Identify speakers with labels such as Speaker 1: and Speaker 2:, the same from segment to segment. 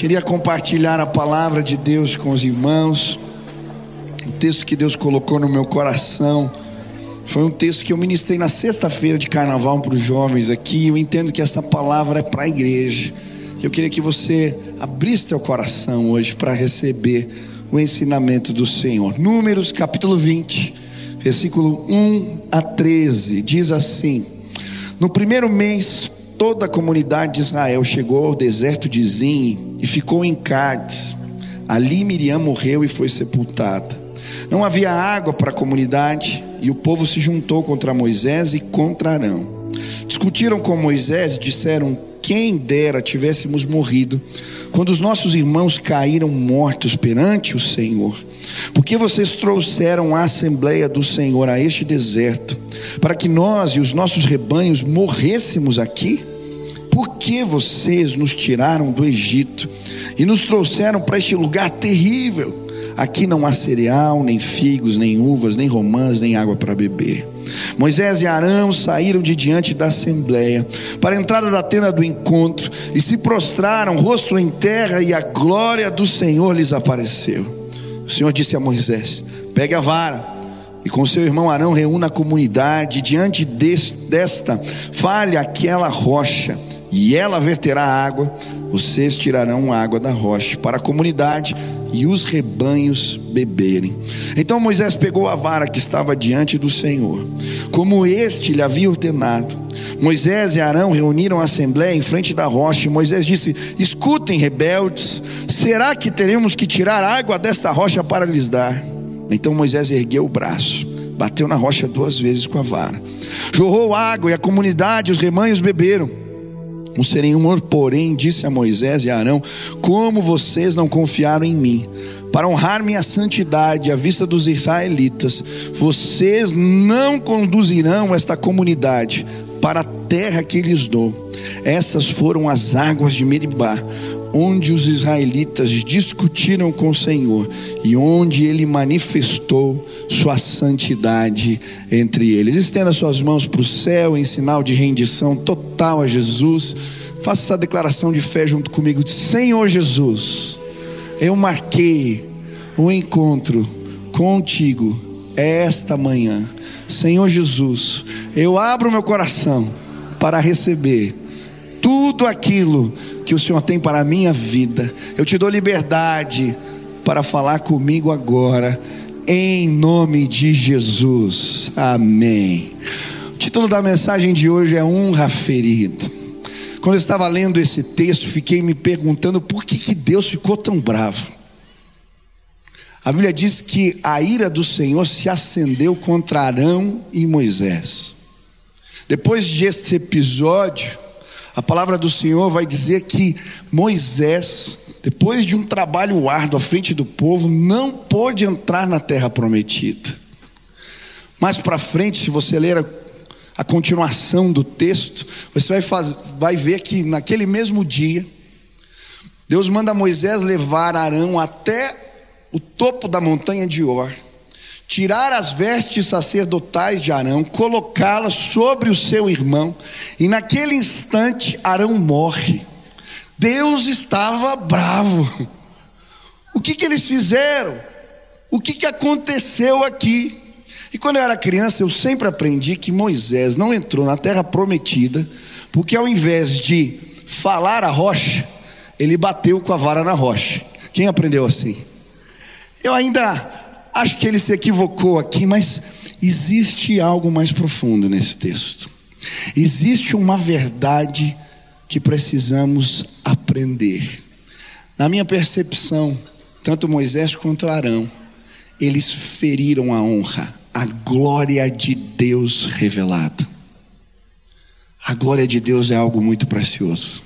Speaker 1: Queria compartilhar a palavra de Deus com os irmãos. O texto que Deus colocou no meu coração foi um texto que eu ministrei na sexta-feira de carnaval para os jovens aqui. Eu entendo que essa palavra é para a igreja. Eu queria que você abrisse teu coração hoje para receber o ensinamento do Senhor. Números capítulo 20, versículo 1 a 13, diz assim: No primeiro mês toda a comunidade de Israel chegou ao deserto de Zin e ficou em Cádiz. Ali Miriam morreu e foi sepultada. Não havia água para a comunidade e o povo se juntou contra Moisés e contra Arão. Discutiram com Moisés e disseram: Quem dera tivéssemos morrido quando os nossos irmãos caíram mortos perante o Senhor. Porque vocês trouxeram a Assembleia do Senhor a este deserto, para que nós e os nossos rebanhos morrêssemos aqui? Por que vocês nos tiraram do Egito e nos trouxeram para este lugar terrível? Aqui não há cereal, nem figos, nem uvas, nem romãs, nem água para beber. Moisés e Arão saíram de diante da assembleia para a entrada da tenda do encontro e se prostraram, rosto em terra, e a glória do Senhor lhes apareceu. O Senhor disse a Moisés: Pegue a vara e com seu irmão Arão reúna a comunidade diante desta, fale aquela rocha e ela verterá água, vocês tirarão água da rocha para a comunidade e os rebanhos beberem. Então Moisés pegou a vara que estava diante do Senhor, como este lhe havia ordenado. Moisés e Arão reuniram a assembleia em frente da rocha, e Moisés disse: Escutem, rebeldes, será que teremos que tirar água desta rocha para lhes dar? Então Moisés ergueu o braço, bateu na rocha duas vezes com a vara, jorrou água, e a comunidade os rebanhos beberam. O Senhor, porém, disse a Moisés e a Arão: Como vocês não confiaram em mim, para honrar minha santidade à vista dos israelitas, vocês não conduzirão esta comunidade para a terra que lhes dou. Essas foram as águas de Meribá, onde os israelitas discutiram com o Senhor e onde ele manifestou sua santidade entre eles. Estenda suas mãos para o céu em sinal de rendição total a Jesus. Faça essa declaração de fé junto comigo. Senhor Jesus, eu marquei o um encontro contigo esta manhã. Senhor Jesus, eu abro meu coração para receber tudo aquilo que o Senhor tem para a minha vida. Eu te dou liberdade para falar comigo agora, em nome de Jesus. Amém. O título da mensagem de hoje é Honra Ferida. Quando eu estava lendo esse texto, fiquei me perguntando por que, que Deus ficou tão bravo. A Bíblia diz que a ira do Senhor se acendeu contra Arão e Moisés. Depois desse episódio, a palavra do Senhor vai dizer que Moisés, depois de um trabalho árduo à frente do povo, não pôde entrar na terra prometida. Mais para frente, se você ler a, a, continuação do texto, você vai, faz, vai ver que naquele mesmo dia, Deus manda Moisés levar Arão até o topo da montanha de Or tirar as vestes sacerdotais de Arão, colocá-las sobre o seu irmão, e naquele instante Arão morre. Deus estava bravo. O que, que eles fizeram? O que, que aconteceu aqui? E quando eu era criança, eu sempre aprendi que Moisés não entrou na terra prometida, porque ao invés de falar a rocha, ele bateu com a vara na rocha. Quem aprendeu assim? Eu ainda acho que ele se equivocou aqui, mas existe algo mais profundo nesse texto. Existe uma verdade que precisamos aprender. Na minha percepção, tanto Moisés quanto Arão, eles feriram a honra, a glória de Deus revelada. A glória de Deus é algo muito precioso.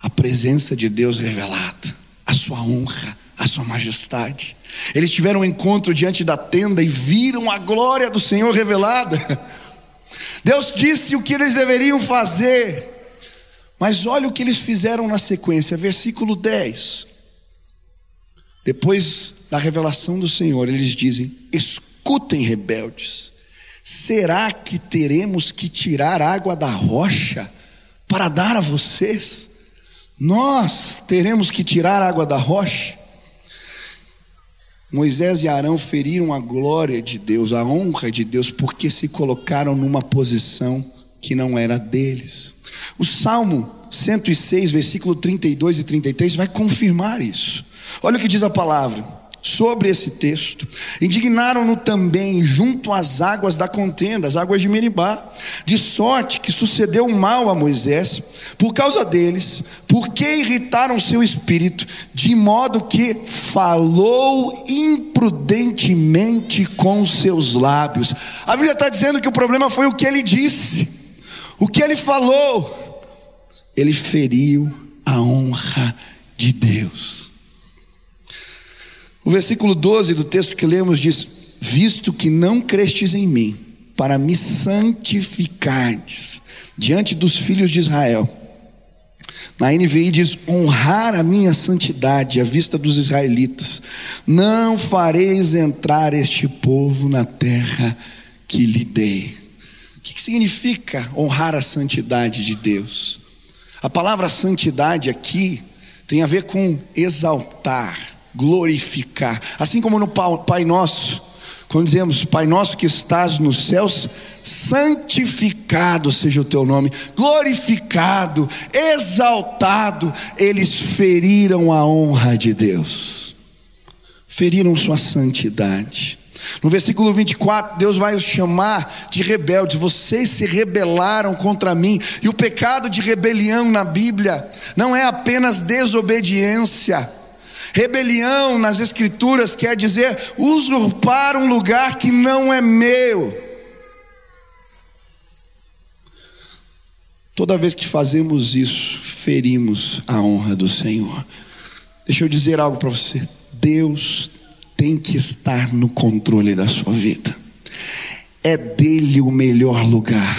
Speaker 1: A presença de Deus revelada, a sua honra, sua majestade. Eles tiveram um encontro diante da tenda e viram a glória do Senhor revelada. Deus disse o que eles deveriam fazer. Mas olha o que eles fizeram na sequência, versículo 10. Depois da revelação do Senhor, eles dizem: Escutem, rebeldes, será que teremos que tirar água da rocha para dar a vocês? Nós teremos que tirar água da rocha. Moisés e Arão feriram a glória de Deus, a honra de Deus, porque se colocaram numa posição que não era deles. O Salmo 106, versículo 32 e 33 vai confirmar isso. Olha o que diz a palavra sobre esse texto. Indignaram-no também junto às águas da contenda, as águas de Meribá, de sorte que sucedeu mal a Moisés por causa deles, porque irritaram seu espírito, de modo que falou imprudentemente com seus lábios. A Bíblia está dizendo que o problema foi o que ele disse, o que ele falou. Ele feriu a honra de Deus. O versículo 12 do texto que lemos diz: Visto que não crestes em mim, para me santificardes diante dos filhos de Israel. Na NVI diz: honrar a minha santidade à vista dos israelitas. Não fareis entrar este povo na terra que lhe dei. O que significa honrar a santidade de Deus? A palavra santidade aqui tem a ver com exaltar glorificar. Assim como no Pai Nosso, quando dizemos Pai Nosso que estás nos céus, santificado seja o teu nome, glorificado, exaltado, eles feriram a honra de Deus, feriram sua santidade. No versículo 24, Deus vai os chamar de rebeldes. Vocês se rebelaram contra mim. E o pecado de rebelião na Bíblia não é apenas desobediência, Rebelião nas Escrituras quer dizer usurpar um lugar que não é meu. Toda vez que fazemos isso, ferimos a honra do Senhor. Deixa eu dizer algo para você. Deus tem que estar no controle da sua vida é dele o melhor lugar.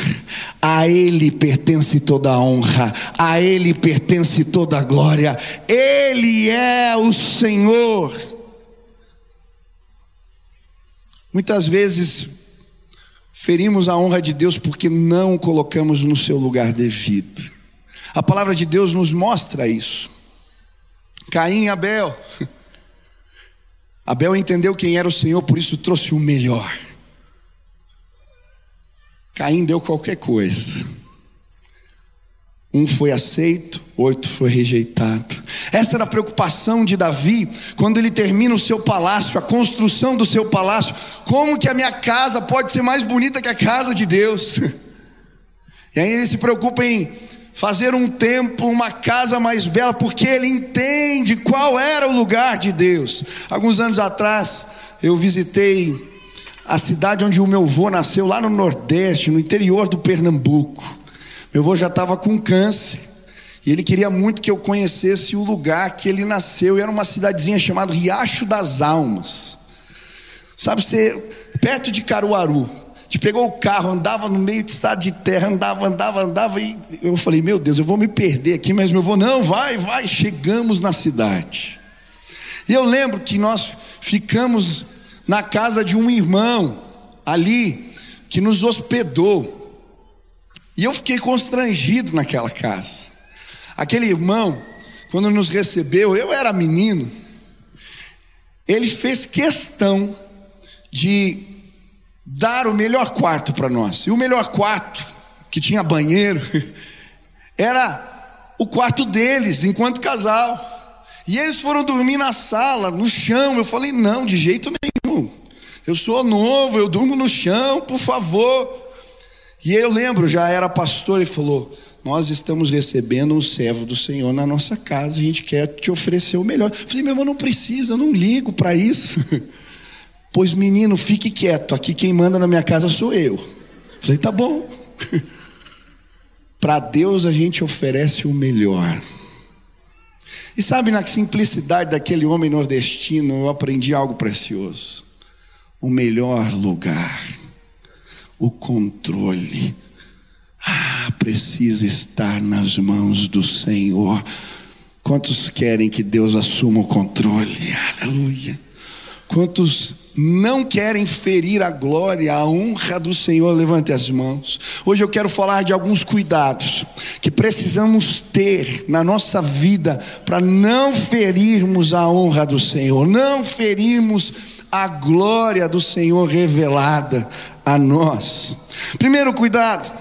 Speaker 1: A ele pertence toda a honra, a ele pertence toda a glória. Ele é o Senhor. Muitas vezes ferimos a honra de Deus porque não o colocamos no seu lugar devido. A palavra de Deus nos mostra isso. Caim e Abel. Abel entendeu quem era o Senhor, por isso trouxe o melhor. Caim deu qualquer coisa. Um foi aceito, outro foi rejeitado. Esta era a preocupação de Davi quando ele termina o seu palácio, a construção do seu palácio. Como que a minha casa pode ser mais bonita que a casa de Deus? E aí ele se preocupa em fazer um templo, uma casa mais bela, porque ele entende qual era o lugar de Deus. Alguns anos atrás, eu visitei a cidade onde o meu avô nasceu, lá no Nordeste, no interior do Pernambuco. Meu avô já estava com câncer. E ele queria muito que eu conhecesse o lugar que ele nasceu. E era uma cidadezinha chamada Riacho das Almas. Sabe, você, perto de Caruaru. Te pegou o carro, andava no meio de estado de terra, andava, andava, andava. E eu falei, meu Deus, eu vou me perder aqui. Mas meu avô, não, vai, vai. Chegamos na cidade. E eu lembro que nós ficamos na casa de um irmão ali que nos hospedou. E eu fiquei constrangido naquela casa. Aquele irmão, quando nos recebeu, eu era menino, ele fez questão de dar o melhor quarto para nós. E o melhor quarto, que tinha banheiro, era o quarto deles, enquanto casal. E eles foram dormir na sala, no chão. Eu falei: não, de jeito nenhum. Eu sou novo, eu durmo no chão, por favor. E eu lembro, já era pastor, e falou: Nós estamos recebendo um servo do Senhor na nossa casa, a gente quer te oferecer o melhor. Eu falei: Meu irmão, não precisa, eu não ligo para isso. Pois menino, fique quieto, aqui quem manda na minha casa sou eu. eu falei: Tá bom. para Deus a gente oferece o melhor. E sabe, na simplicidade daquele homem nordestino, eu aprendi algo precioso. O melhor lugar, o controle, ah, precisa estar nas mãos do Senhor. Quantos querem que Deus assuma o controle? Aleluia. Quantos não querem ferir a glória, a honra do Senhor, levante as mãos. Hoje eu quero falar de alguns cuidados que precisamos ter na nossa vida para não ferirmos a honra do Senhor, não ferirmos a glória do Senhor revelada a nós. Primeiro cuidado,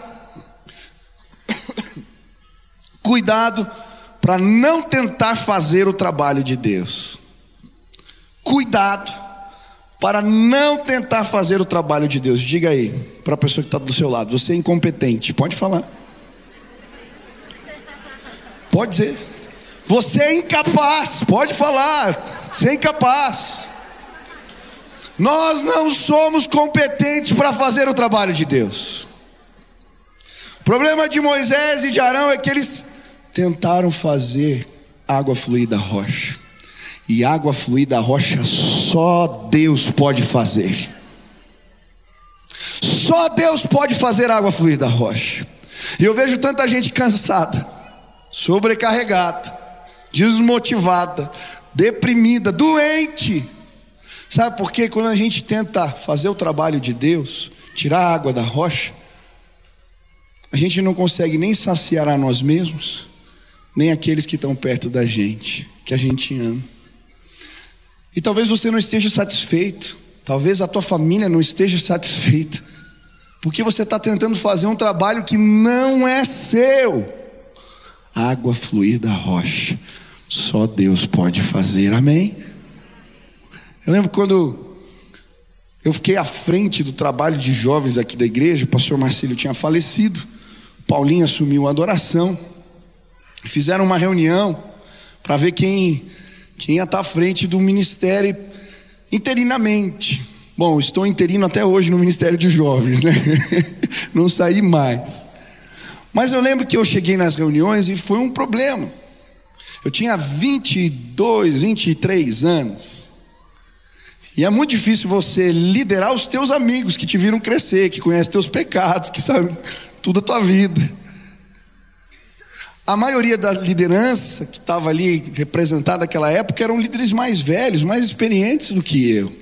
Speaker 1: cuidado para não tentar fazer o trabalho de Deus. Cuidado para não tentar fazer o trabalho de Deus. Diga aí para a pessoa que está do seu lado: você é incompetente. Pode falar. Pode dizer. Você é incapaz. Pode falar. Você é incapaz. Nós não somos competentes para fazer o trabalho de Deus. O problema de Moisés e de Arão é que eles tentaram fazer água fluir da rocha. E água fluir da rocha só Deus pode fazer. Só Deus pode fazer água fluir da rocha. E eu vejo tanta gente cansada, sobrecarregada, desmotivada, deprimida, doente. Sabe por quê? Quando a gente tenta fazer o trabalho de Deus, tirar a água da rocha, a gente não consegue nem saciar a nós mesmos, nem aqueles que estão perto da gente, que a gente ama. E talvez você não esteja satisfeito, talvez a tua família não esteja satisfeita, porque você está tentando fazer um trabalho que não é seu. Água fluir da rocha, só Deus pode fazer, amém? Eu lembro quando eu fiquei à frente do trabalho de jovens aqui da igreja, o pastor Marcelo tinha falecido, Paulinho assumiu a adoração, fizeram uma reunião para ver quem quem ia estar à frente do ministério interinamente. Bom, estou interino até hoje no Ministério de Jovens, né? Não saí mais. Mas eu lembro que eu cheguei nas reuniões e foi um problema. Eu tinha 22, 23 anos. E é muito difícil você liderar os teus amigos que te viram crescer, que conhecem teus pecados, que sabem tudo a tua vida. A maioria da liderança que estava ali representada naquela época eram líderes mais velhos, mais experientes do que eu.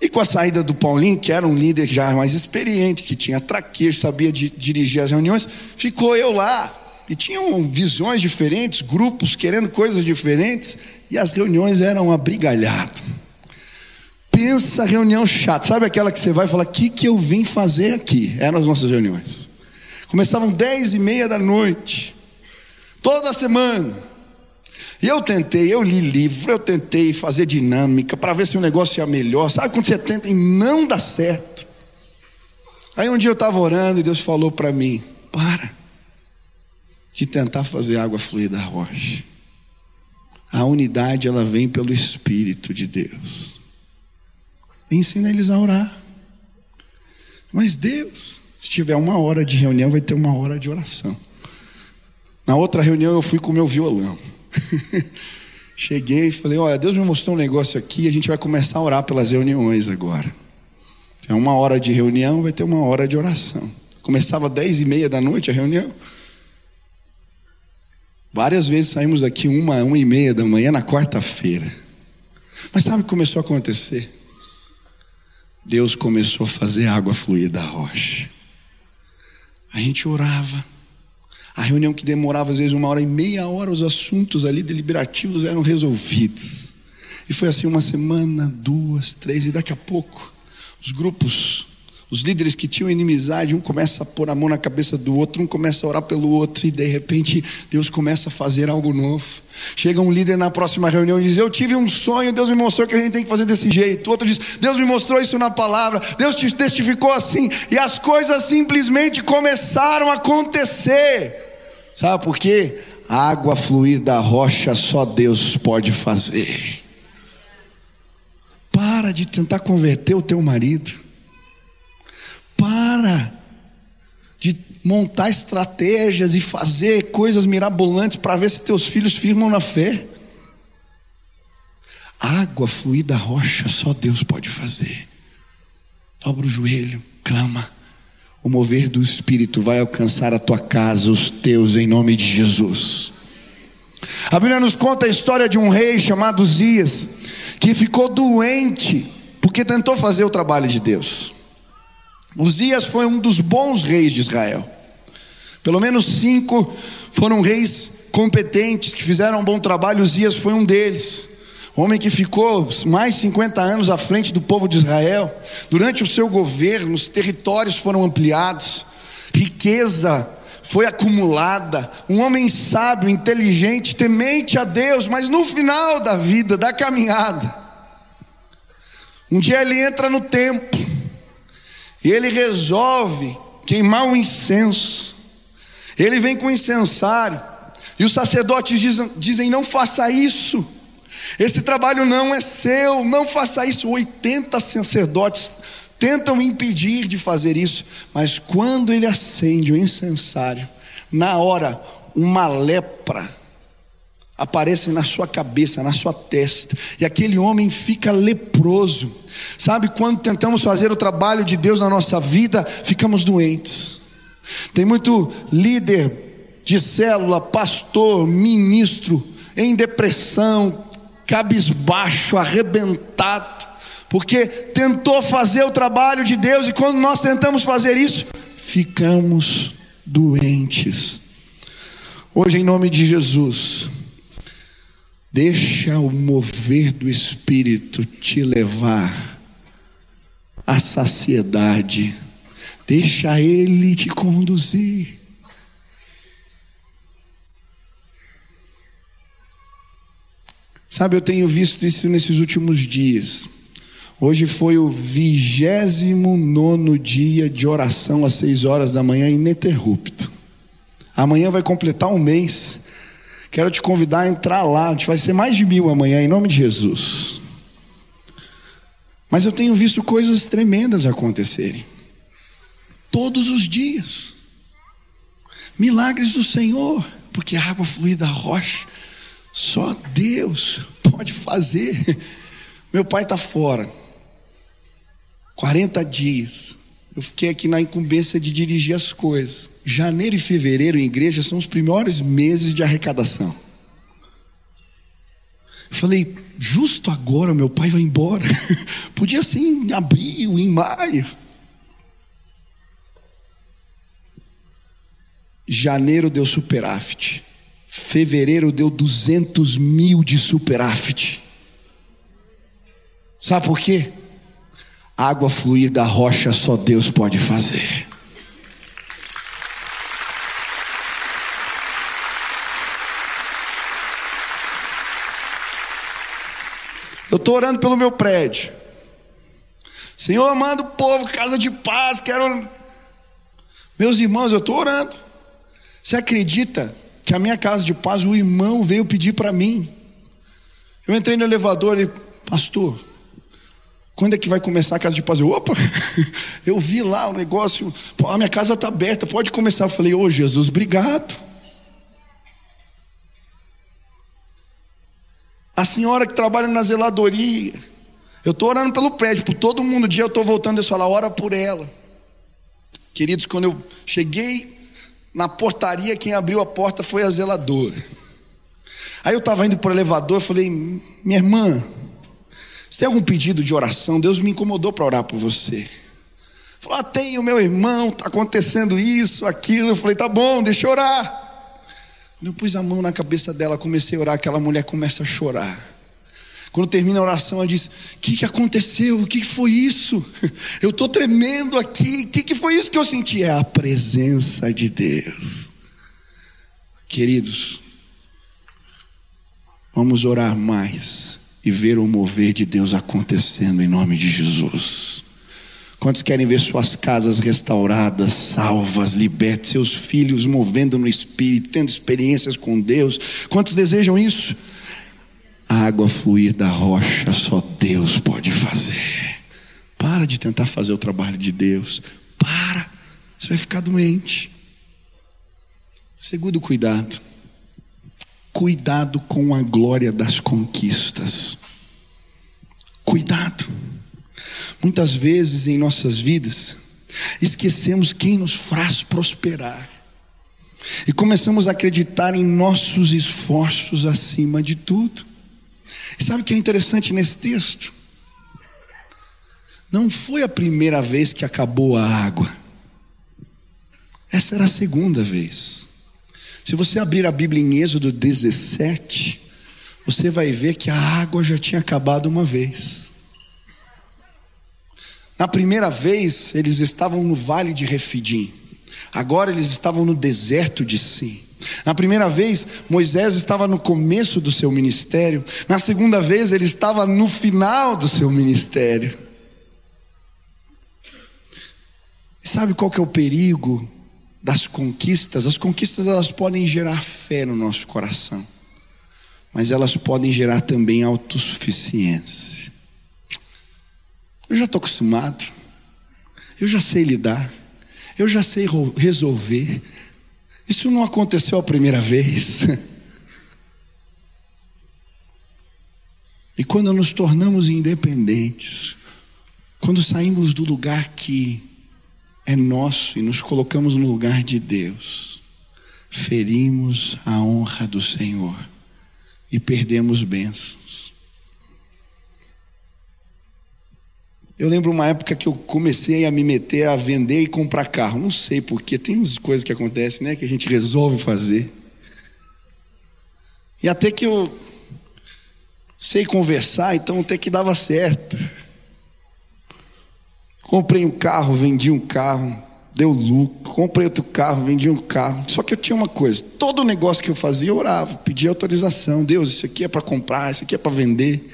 Speaker 1: E com a saída do Paulinho, que era um líder já mais experiente, que tinha traquejo, sabia dirigir as reuniões, ficou eu lá. E tinham visões diferentes, grupos querendo coisas diferentes, e as reuniões eram abrigalhadas. Pensa reunião chata, sabe aquela que você vai falar, o que, que eu vim fazer aqui? Eram as nossas reuniões. Começavam dez e meia da noite, toda semana. E eu tentei, eu li livro, eu tentei fazer dinâmica para ver se o negócio ia melhor. Sabe quando você tenta e não dá certo? Aí um dia eu estava orando e Deus falou para mim: para de tentar fazer água fluir da rocha. A unidade ela vem pelo Espírito de Deus. Ensina eles a orar. Mas Deus, se tiver uma hora de reunião, vai ter uma hora de oração. Na outra reunião, eu fui com o meu violão. Cheguei e falei: Olha, Deus me mostrou um negócio aqui, a gente vai começar a orar pelas reuniões agora. É uma hora de reunião, vai ter uma hora de oração. Começava às dez e meia da noite a reunião. Várias vezes saímos aqui uma, uma e meia da manhã na quarta-feira. Mas sabe o que começou a acontecer? Deus começou a fazer água fluir da rocha. A gente orava. A reunião que demorava às vezes uma hora e meia hora, os assuntos ali deliberativos eram resolvidos. E foi assim uma semana, duas, três, e daqui a pouco os grupos, os líderes que tinham inimizade, um começa a pôr a mão na cabeça do outro, um começa a orar pelo outro, e de repente Deus começa a fazer algo novo. Chega um líder na próxima reunião e diz: Eu tive um sonho, Deus me mostrou que a gente tem que fazer desse jeito. Outro diz: Deus me mostrou isso na palavra, Deus te testificou assim, e as coisas simplesmente começaram a acontecer. Sabe por quê? Água fluir da rocha só Deus pode fazer. Para de tentar converter o teu marido. Para de montar estratégias e fazer coisas mirabolantes para ver se teus filhos firmam na fé. Água fluir da rocha só Deus pode fazer. Dobra o joelho, clama. O mover do Espírito vai alcançar a tua casa, os teus, em nome de Jesus. A Bíblia nos conta a história de um rei chamado Zias que ficou doente porque tentou fazer o trabalho de Deus. Uzias foi um dos bons reis de Israel. Pelo menos cinco foram reis competentes que fizeram um bom trabalho. Uzias foi um deles. Homem que ficou mais de 50 anos à frente do povo de Israel. Durante o seu governo, os territórios foram ampliados, riqueza foi acumulada. Um homem sábio, inteligente, temente a Deus, mas no final da vida, da caminhada, um dia ele entra no templo e ele resolve queimar um incenso. Ele vem com o incensário e os sacerdotes dizem, dizem: Não faça isso. Esse trabalho não é seu, não faça isso. 80 sacerdotes tentam impedir de fazer isso, mas quando ele acende o incensário, na hora, uma lepra aparece na sua cabeça, na sua testa, e aquele homem fica leproso. Sabe, quando tentamos fazer o trabalho de Deus na nossa vida, ficamos doentes. Tem muito líder de célula, pastor, ministro, em depressão, cabisbaixo, arrebentado, porque tentou fazer o trabalho de Deus e quando nós tentamos fazer isso, ficamos doentes. Hoje, em nome de Jesus, deixa o mover do Espírito te levar à saciedade, deixa Ele te conduzir. Sabe, eu tenho visto isso nesses últimos dias. Hoje foi o vigésimo nono dia de oração às seis horas da manhã, ininterrupto. Amanhã vai completar um mês. Quero te convidar a entrar lá. A gente vai ser mais de mil amanhã, em nome de Jesus. Mas eu tenho visto coisas tremendas acontecerem. Todos os dias. Milagres do Senhor. Porque a água flui da rocha. Só Deus pode fazer. Meu pai está fora. 40 dias. Eu fiquei aqui na incumbência de dirigir as coisas. Janeiro e fevereiro em igreja são os primeiros meses de arrecadação. Eu falei, justo agora meu pai vai embora. Podia ser em abril, em maio. Janeiro deu superávit. Fevereiro deu 200 mil de superávit. Sabe por quê? Água fluir da rocha só Deus pode fazer. Eu estou orando pelo meu prédio. Senhor, manda o povo, casa de paz, quero. Meus irmãos, eu estou orando. Você acredita que a minha casa de paz, o irmão veio pedir para mim. Eu entrei no elevador e, pastor, quando é que vai começar a casa de paz? Eu, opa, eu vi lá o negócio, a minha casa está aberta, pode começar. Eu falei, ô oh, Jesus, obrigado. A senhora que trabalha na zeladoria, eu estou orando pelo prédio, por todo mundo. Dia eu estou voltando e falar, ora por ela. Queridos, quando eu cheguei na portaria, quem abriu a porta foi a zeladora. Aí eu estava indo para o elevador, eu falei, minha irmã, tem algum pedido de oração? Deus me incomodou para orar por você. Falou, ah, tenho meu irmão, está acontecendo isso, aquilo. Eu falei, tá bom, deixa eu orar. Quando eu pus a mão na cabeça dela, comecei a orar, aquela mulher começa a chorar. Quando termina a oração, ela diz: O que, que aconteceu? O que, que foi isso? Eu estou tremendo aqui. O que, que foi isso que eu senti? É a presença de Deus. Queridos, vamos orar mais e ver o mover de Deus acontecendo em nome de Jesus. Quantos querem ver suas casas restauradas, salvas, libertas, seus filhos movendo no Espírito, tendo experiências com Deus? Quantos desejam isso? A água fluir da rocha, só Deus pode fazer. Para de tentar fazer o trabalho de Deus. Para, você vai ficar doente. Segundo cuidado, cuidado com a glória das conquistas. Cuidado. Muitas vezes em nossas vidas, esquecemos quem nos faz prosperar. E começamos a acreditar em nossos esforços acima de tudo. E sabe o que é interessante nesse texto? Não foi a primeira vez que acabou a água. Essa era a segunda vez. Se você abrir a Bíblia em Êxodo 17, você vai ver que a água já tinha acabado uma vez. Na primeira vez, eles estavam no vale de Refidim. Agora eles estavam no deserto de Si. Na primeira vez, Moisés estava no começo do seu ministério. Na segunda vez, ele estava no final do seu ministério. E sabe qual que é o perigo das conquistas? As conquistas elas podem gerar fé no nosso coração, mas elas podem gerar também autossuficiência. Eu já estou acostumado, eu já sei lidar, eu já sei resolver. Isso não aconteceu a primeira vez. E quando nos tornamos independentes, quando saímos do lugar que é nosso e nos colocamos no lugar de Deus, ferimos a honra do Senhor e perdemos bênçãos. Eu lembro uma época que eu comecei a me meter a vender e comprar carro. Não sei porquê, tem umas coisas que acontecem, né? Que a gente resolve fazer. E até que eu sei conversar, então até que dava certo. Comprei um carro, vendi um carro, deu lucro. Comprei outro carro, vendi um carro. Só que eu tinha uma coisa: todo negócio que eu fazia, eu orava, pedia autorização. Deus, isso aqui é para comprar, isso aqui é para vender.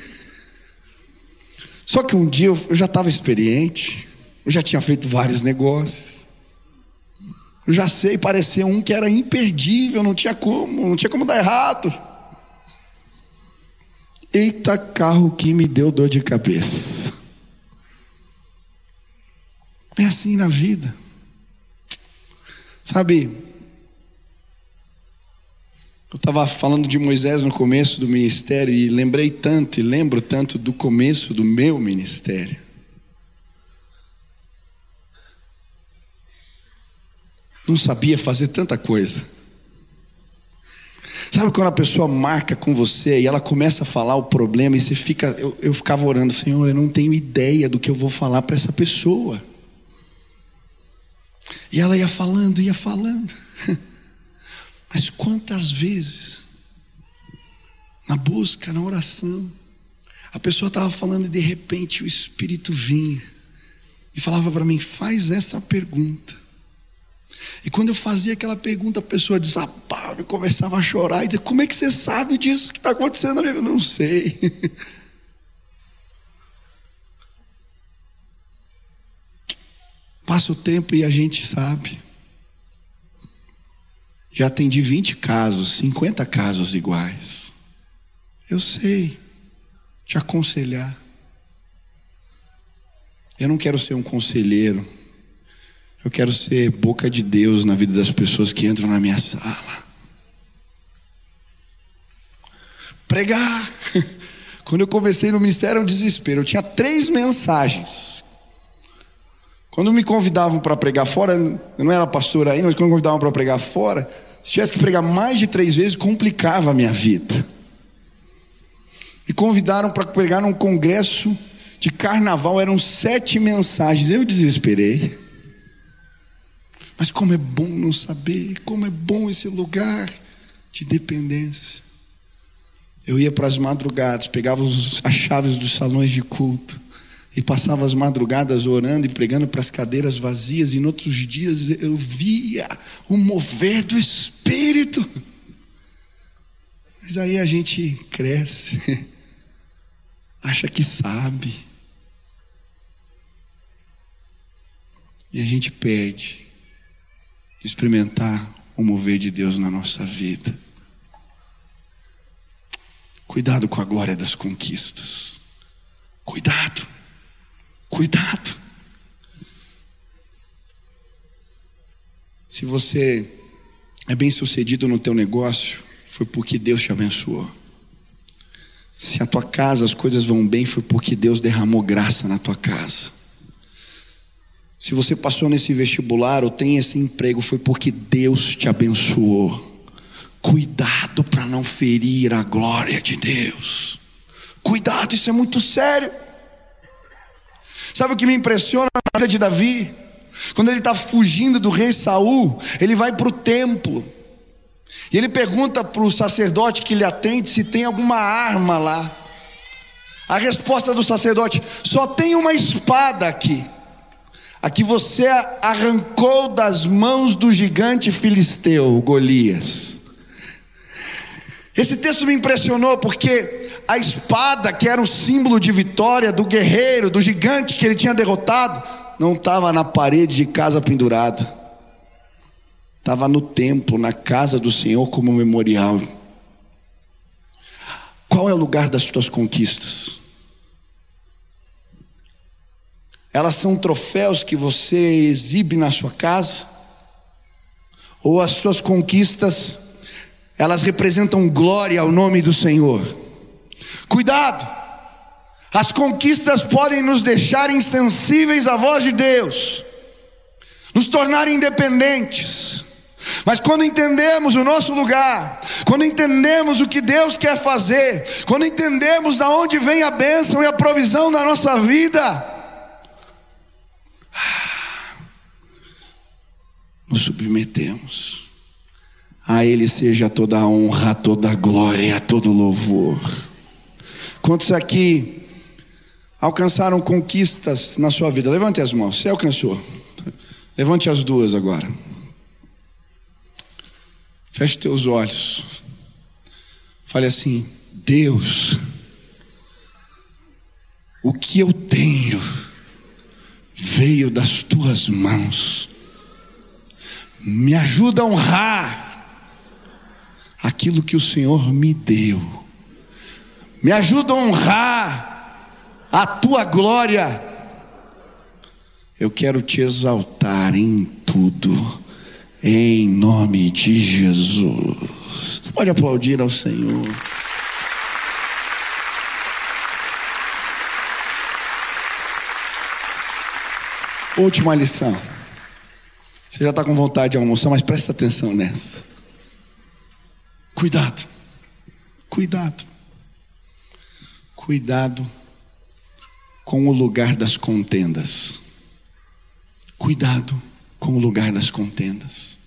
Speaker 1: Só que um dia eu já estava experiente, eu já tinha feito vários negócios. Eu já sei, parecia um que era imperdível, não tinha como, não tinha como dar errado. Eita carro que me deu dor de cabeça. É assim na vida. Sabe, eu estava falando de Moisés no começo do ministério e lembrei tanto, e lembro tanto do começo do meu ministério. Não sabia fazer tanta coisa. Sabe quando a pessoa marca com você e ela começa a falar o problema e você fica. Eu, eu ficava orando, Senhor, eu não tenho ideia do que eu vou falar para essa pessoa. E ela ia falando, ia falando. Mas quantas vezes, na busca, na oração, a pessoa estava falando e de repente o Espírito vinha e falava para mim: faz essa pergunta. E quando eu fazia aquela pergunta, a pessoa desabava e começava a chorar e dizia: Como é que você sabe disso que está acontecendo? Eu não sei. Passa o tempo e a gente sabe. Já atendi 20 casos, 50 casos iguais. Eu sei te aconselhar. Eu não quero ser um conselheiro. Eu quero ser boca de Deus na vida das pessoas que entram na minha sala. Pregar. Quando eu comecei no ministério, era um desespero. Eu tinha três mensagens. Quando me convidavam para pregar fora, eu não era pastor ainda, mas quando me convidavam para pregar fora, se tivesse que pregar mais de três vezes, complicava a minha vida. Me convidaram para pregar num congresso de carnaval, eram sete mensagens. Eu desesperei. Mas como é bom não saber, como é bom esse lugar de dependência. Eu ia para as madrugadas, pegava as chaves dos salões de culto e passava as madrugadas orando e pregando para as cadeiras vazias, e em outros dias eu via o mover do Espírito. Mas aí a gente cresce, acha que sabe, e a gente perde de experimentar o mover de Deus na nossa vida. Cuidado com a glória das conquistas. Cuidado. Cuidado. Se você é bem sucedido no teu negócio, foi porque Deus te abençoou. Se a tua casa as coisas vão bem, foi porque Deus derramou graça na tua casa. Se você passou nesse vestibular ou tem esse emprego, foi porque Deus te abençoou. Cuidado para não ferir a glória de Deus. Cuidado, isso é muito sério. Sabe o que me impressiona na vida de Davi? Quando ele está fugindo do rei Saul, ele vai para o templo. E ele pergunta para o sacerdote que lhe atende se tem alguma arma lá. A resposta do sacerdote: só tem uma espada aqui. A que você arrancou das mãos do gigante filisteu, Golias. Esse texto me impressionou porque a espada, que era um símbolo de vitória do guerreiro, do gigante que ele tinha derrotado, não estava na parede de casa pendurada, estava no templo, na casa do Senhor, como memorial. Qual é o lugar das tuas conquistas? Elas são troféus que você exibe na sua casa? Ou as suas conquistas, elas representam glória ao nome do Senhor? Cuidado! As conquistas podem nos deixar insensíveis à voz de Deus, nos tornar independentes. Mas quando entendemos o nosso lugar, quando entendemos o que Deus quer fazer, quando entendemos da onde vem a bênção e a provisão da nossa vida, nos submetemos. A Ele seja toda a honra, toda a glória, todo louvor. Quantos aqui alcançaram conquistas na sua vida? Levante as mãos. Você alcançou? Levante as duas agora. Feche teus olhos. Fale assim: Deus, o que eu tenho veio das tuas mãos me ajuda a honrar aquilo que o Senhor me deu, me ajuda a honrar a tua glória. Eu quero te exaltar em tudo, em nome de Jesus. Pode aplaudir ao Senhor. Última lição. Você já está com vontade de almoçar, mas presta atenção nessa. Cuidado. Cuidado. Cuidado com o lugar das contendas. Cuidado com o lugar das contendas.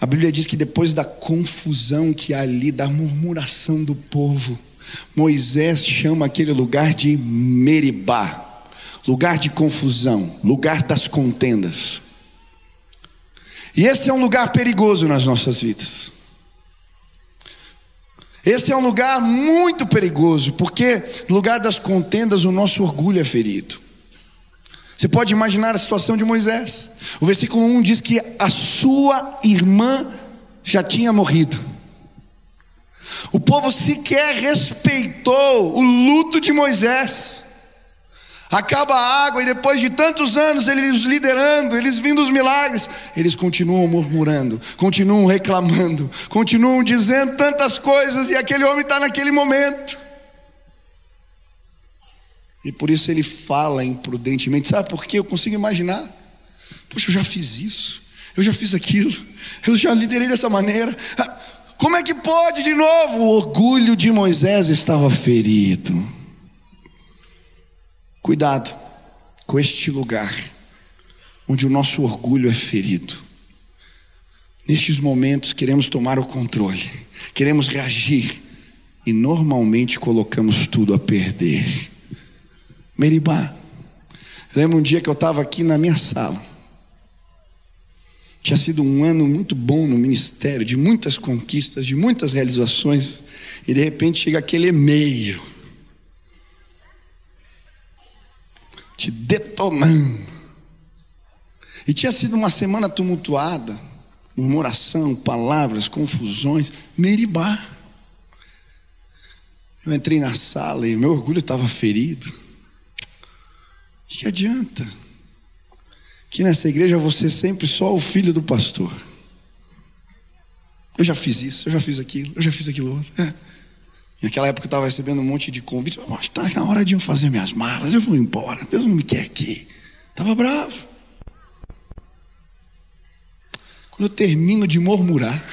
Speaker 1: A Bíblia diz que depois da confusão que há ali, da murmuração do povo, Moisés chama aquele lugar de Meribá, lugar de confusão, lugar das contendas. E esse é um lugar perigoso nas nossas vidas. Esse é um lugar muito perigoso, porque no lugar das contendas o nosso orgulho é ferido. Você pode imaginar a situação de Moisés. O versículo 1 diz que a sua irmã já tinha morrido. O povo sequer respeitou o luto de Moisés acaba a água e depois de tantos anos eles liderando, eles vindo os milagres, eles continuam murmurando, continuam reclamando, continuam dizendo tantas coisas e aquele homem está naquele momento. E por isso ele fala imprudentemente, sabe por quê? Eu consigo imaginar. Poxa, eu já fiz isso, eu já fiz aquilo, eu já liderei dessa maneira. Ah, como é que pode de novo? O orgulho de Moisés estava ferido. Cuidado com este lugar onde o nosso orgulho é ferido. Nestes momentos queremos tomar o controle, queremos reagir e normalmente colocamos tudo a perder. Meribá, lembro um dia que eu estava aqui na minha sala. Tinha sido um ano muito bom no ministério, de muitas conquistas, de muitas realizações, e de repente chega aquele e-mail te detonando. E tinha sido uma semana tumultuada, murmuração, palavras, confusões, meribá. Eu entrei na sala e meu orgulho estava ferido. O que adianta? Que nessa igreja você é sempre só o filho do pastor. Eu já fiz isso, eu já fiz aquilo, eu já fiz aquilo outro. É. Naquela época eu estava recebendo um monte de convites. Mas está na hora de eu fazer minhas malas, eu vou embora. Deus não me quer aqui. Estava bravo. Quando eu termino de murmurar,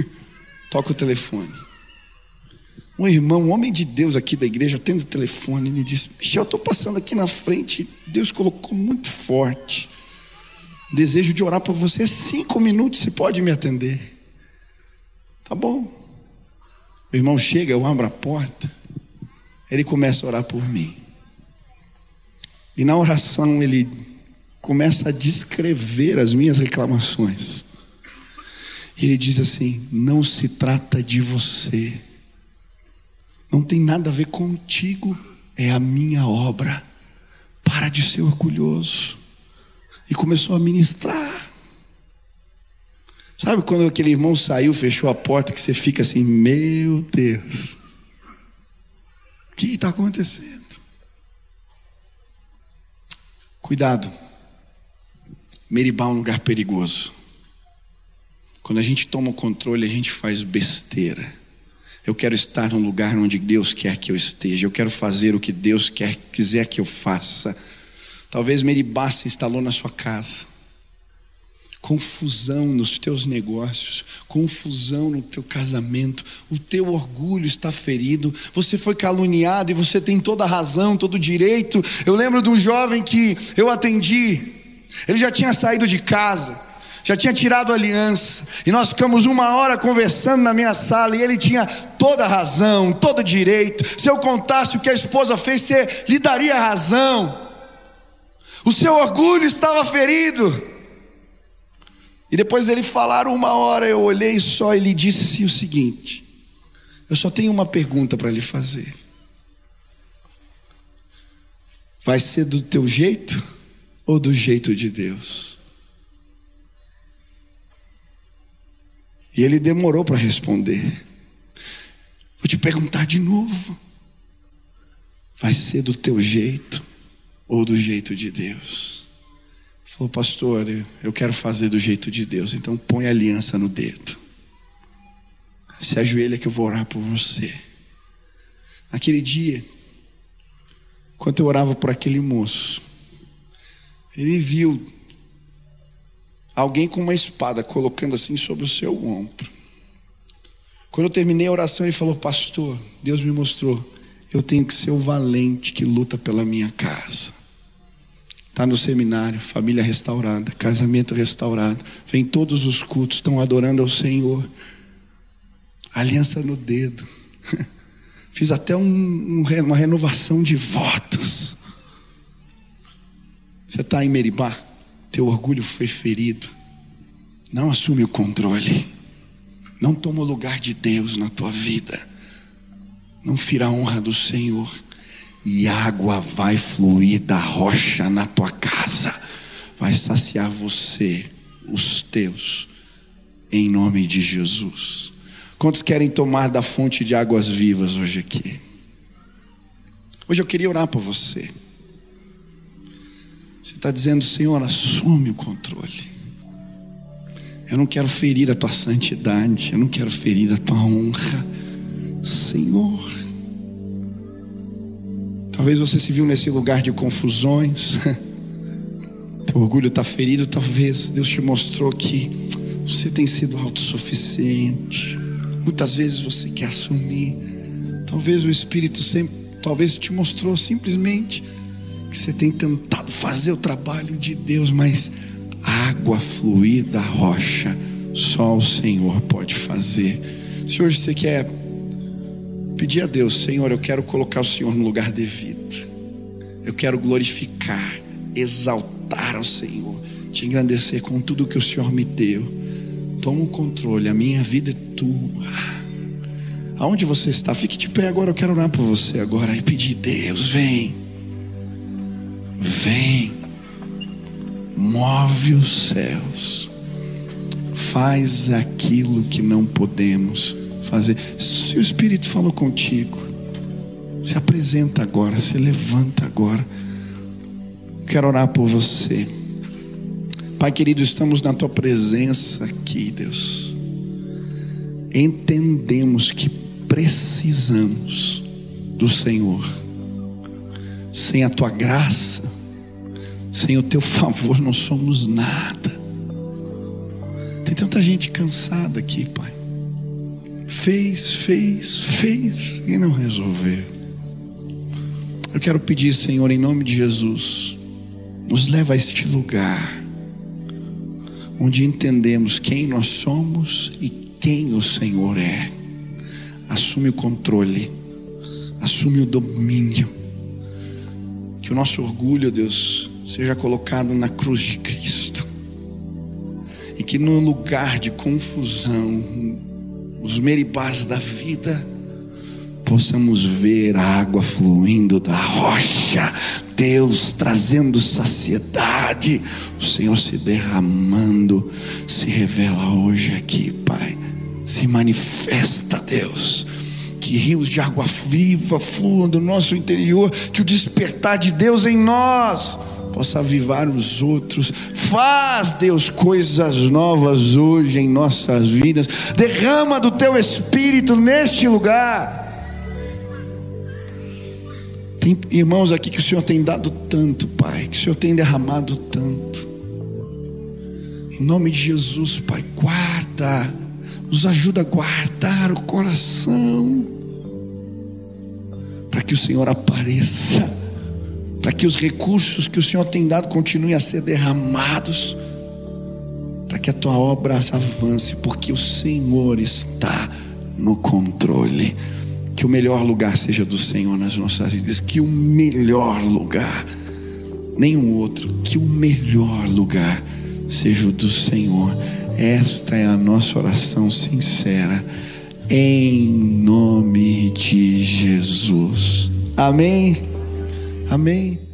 Speaker 1: toco o telefone. Um irmão, um homem de Deus aqui da igreja, tendo o telefone, ele disse: Michel, eu estou passando aqui na frente. Deus colocou muito forte. Desejo de orar por você. Cinco minutos, você pode me atender. Tá bom. O irmão chega, eu abro a porta. Ele começa a orar por mim. E na oração ele começa a descrever as minhas reclamações. Ele diz assim: Não se trata de você não tem nada a ver contigo, é a minha obra. Para de ser orgulhoso. E começou a ministrar. Sabe quando aquele irmão saiu, fechou a porta, que você fica assim, meu Deus, o que está acontecendo? Cuidado, Meribá é um lugar perigoso. Quando a gente toma o controle, a gente faz besteira. Eu quero estar num lugar onde Deus quer que eu esteja. Eu quero fazer o que Deus quer, quiser que eu faça. Talvez Meribá se instalou na sua casa. Confusão nos teus negócios, confusão no teu casamento, o teu orgulho está ferido, você foi caluniado e você tem toda a razão, todo o direito. Eu lembro de um jovem que eu atendi, ele já tinha saído de casa, já tinha tirado a aliança, e nós ficamos uma hora conversando na minha sala, e ele tinha toda a razão, todo o direito. Se eu contasse o que a esposa fez, você lhe daria razão. O seu orgulho estava ferido. E depois ele falar uma hora, eu olhei só e ele disse o seguinte: Eu só tenho uma pergunta para lhe fazer. Vai ser do teu jeito ou do jeito de Deus? E ele demorou para responder. Vou te perguntar de novo. Vai ser do teu jeito ou do jeito de Deus? Falou, pastor, eu quero fazer do jeito de Deus, então põe a aliança no dedo. Se ajoelha que eu vou orar por você. Naquele dia, enquanto eu orava por aquele moço, ele viu alguém com uma espada colocando assim sobre o seu ombro. Quando eu terminei a oração, ele falou: Pastor, Deus me mostrou, eu tenho que ser o valente que luta pela minha casa. Está no seminário, família restaurada, casamento restaurado, vem todos os cultos, estão adorando ao Senhor. Aliança no dedo. Fiz até um, uma renovação de votos. Você está em Meribá? teu orgulho foi ferido, não assume o controle, não toma o lugar de Deus na tua vida, não fira a honra do Senhor, e água vai fluir da rocha na tua casa, vai saciar você, os teus, em nome de Jesus. Quantos querem tomar da fonte de águas vivas hoje aqui? Hoje eu queria orar por você. Você está dizendo, Senhor, assume o controle. Eu não quero ferir a tua santidade, eu não quero ferir a tua honra, Senhor. Talvez você se viu nesse lugar de confusões, teu orgulho está ferido. Talvez Deus te mostrou que você tem sido autossuficiente. Muitas vezes você quer assumir. Talvez o Espírito sempre, talvez te mostrou simplesmente que você tem tentado fazer o trabalho de Deus, mas água fluir da rocha, só o Senhor pode fazer. Se hoje você quer pedir a Deus, Senhor, eu quero colocar o Senhor no lugar devido, eu quero glorificar, exaltar ao Senhor, te engrandecer com tudo que o Senhor me deu. Toma o controle, a minha vida é tua. Aonde você está? Fique de pé agora. Eu quero orar por você agora e pedir, Deus, vem. Vem, move os céus, faz aquilo que não podemos fazer. Se o Espírito falou contigo, se apresenta agora, se levanta agora. Quero orar por você. Pai querido, estamos na tua presença aqui, Deus. Entendemos que precisamos do Senhor sem a tua graça, sem o teu favor, não somos nada. Tem tanta gente cansada aqui, Pai. Fez, fez, fez e não resolveu. Eu quero pedir, Senhor, em nome de Jesus, nos leva a este lugar onde entendemos quem nós somos e quem o Senhor é. Assume o controle, assume o domínio. Que o nosso orgulho, Deus, seja colocado na cruz de Cristo. E que no lugar de confusão, os meribás da vida, possamos ver a água fluindo da rocha, Deus trazendo saciedade, o Senhor se derramando, se revela hoje aqui, Pai, se manifesta, Deus. Que rios de água viva fluam do nosso interior, que o despertar de Deus em nós possa avivar os outros. Faz, Deus, coisas novas hoje em nossas vidas. Derrama do teu espírito neste lugar. Tem irmãos aqui que o Senhor tem dado tanto, Pai, que o Senhor tem derramado tanto. Em nome de Jesus, Pai, guarda, nos ajuda a guardar o coração, para que o Senhor apareça, para que os recursos que o Senhor tem dado continuem a ser derramados, para que a tua obra avance, porque o Senhor está no controle. Que o melhor lugar seja do Senhor nas nossas vidas. Que o melhor lugar, nenhum outro, que o melhor lugar seja o do Senhor. Esta é a nossa oração sincera, em nome de Jesus. Amém. Amém.